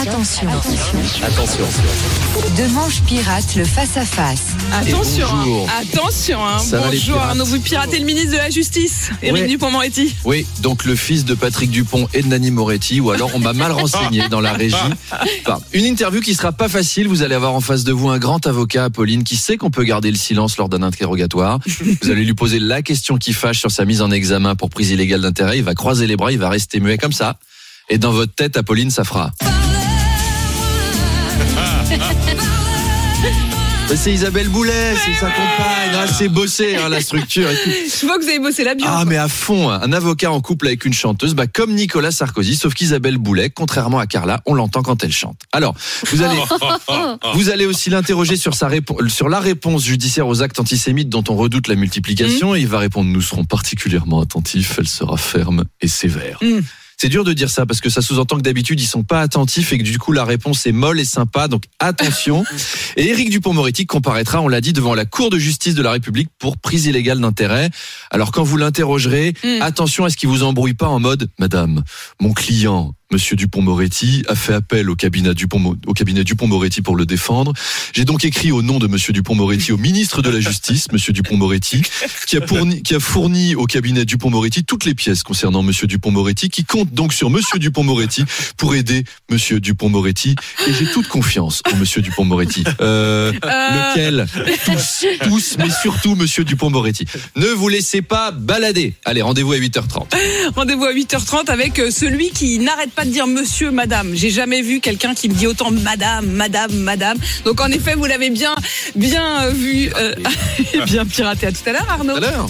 Attention. Attention. De Manche Pirate, le face-à-face. Attention, hein. attention. hein. Ça va, les Bonjour Arnaud, vous piratez le ministre de la Justice, Éric Ouais. Dupond-Moretti. Oui, donc le fils de Patrick Dupont et de Nani Moretti, ou alors on m'a mal renseigné dans la régie. Enfin, une interview qui sera pas facile. Vous allez avoir en face de vous un grand avocat, Apolline, qui sait qu'on peut garder le silence lors d'un interrogatoire. Vous allez lui poser la question qui fâche sur sa mise en examen pour prise illégale d'intérêt. Il va croiser les bras, il va rester muet comme ça. Et dans votre tête, Apolline, ça fera. C'est Isabelle Boulet, c'est sa compagne. Ah, c'est bossé, hein, la structure et tout. Je vois que vous avez bossé la bio. Ah mais à fond, hein. un avocat en couple avec une chanteuse, bah comme Nicolas Sarkozy, sauf qu'Isabelle Boulet, contrairement à Carla, on l'entend quand elle chante. Alors, vous allez, vous allez aussi l'interroger sur sa réponse, sur la réponse judiciaire aux actes antisémites dont on redoute la multiplication, et il va répondre nous serons particulièrement attentifs, elle sera ferme et sévère. Mm. C'est dur de dire ça parce que ça sous-entend que d'habitude ils sont pas attentifs et que du coup la réponse est molle et sympa. Donc attention. Et Éric Dupont-Moretti comparaîtra, on l'a dit, devant la Cour de justice de la République pour prise illégale d'intérêt. Alors quand vous l'interrogerez, Mm. attention à ce qu'il vous embrouille pas en mode Madame, mon client. Monsieur Dupont-Moretti a fait appel au cabinet Dupont au cabinet Dupont-Moretti pour le défendre. J'ai donc écrit au nom de Monsieur Dupont-Moretti au ministre de la Justice, Monsieur Dupont-Moretti, qui a fourni, qui a fourni au cabinet Dupont-Moretti toutes les pièces concernant Monsieur Dupont-Moretti, qui compte donc sur Monsieur Dupont-Moretti pour aider Monsieur Dupont-Moretti. Et j'ai toute confiance en Monsieur Dupont-Moretti. Euh, lequel Tous, tous, mais surtout Monsieur Dupont-Moretti. Ne vous laissez pas balader. Allez, rendez-vous à 8h30. Rendez-vous à 8h30 avec euh, celui qui n'arrête pas de dire monsieur, madame. J'ai jamais vu quelqu'un qui me dit autant madame, madame, madame. Donc en effet, vous l'avez bien, bien vu, euh, bien piraté. À tout à l'heure, Arnaud. À l'heure.